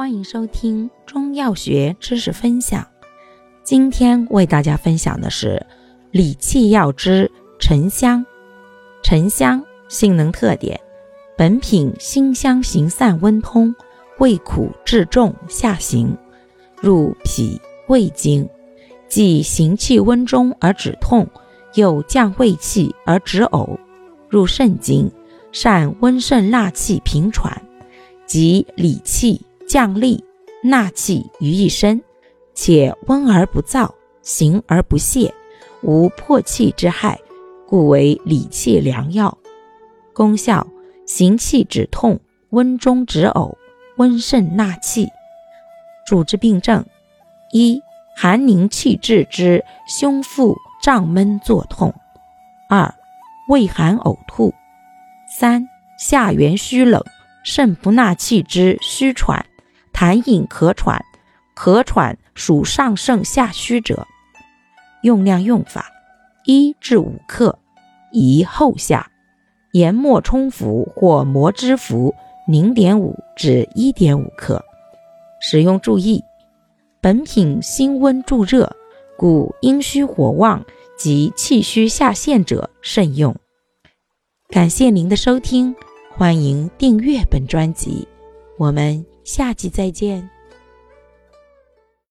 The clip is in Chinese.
欢迎收听中药学知识分享。今天为大家分享的是理气药之沉香。沉香性能特点：本品辛香行散温通，味苦质重下行，入脾胃经，既行气温中而止痛，又降胃气而止呕，入肾经，善温肾纳气平喘，即理气。降利纳气于一身，且温而不燥，行而不泄，无破气之害，故为理气良药。功效：行气止痛，温中止呕，温肾纳气。主治病症：一、寒凝气滞之胸腹胀闷作痛；二、畏寒呕吐；三、下元虚冷，肾不纳气之虚喘。痰饮咳喘，咳喘属上盛下虚者。用量用法：一至五克，宜后下。研末冲服或磨汁服，零点五至一点五克。使用注意：本品辛温助热，故阴虚火旺及气虚下陷者慎用。感谢您的收听，欢迎订阅本专辑。我们。下集再见。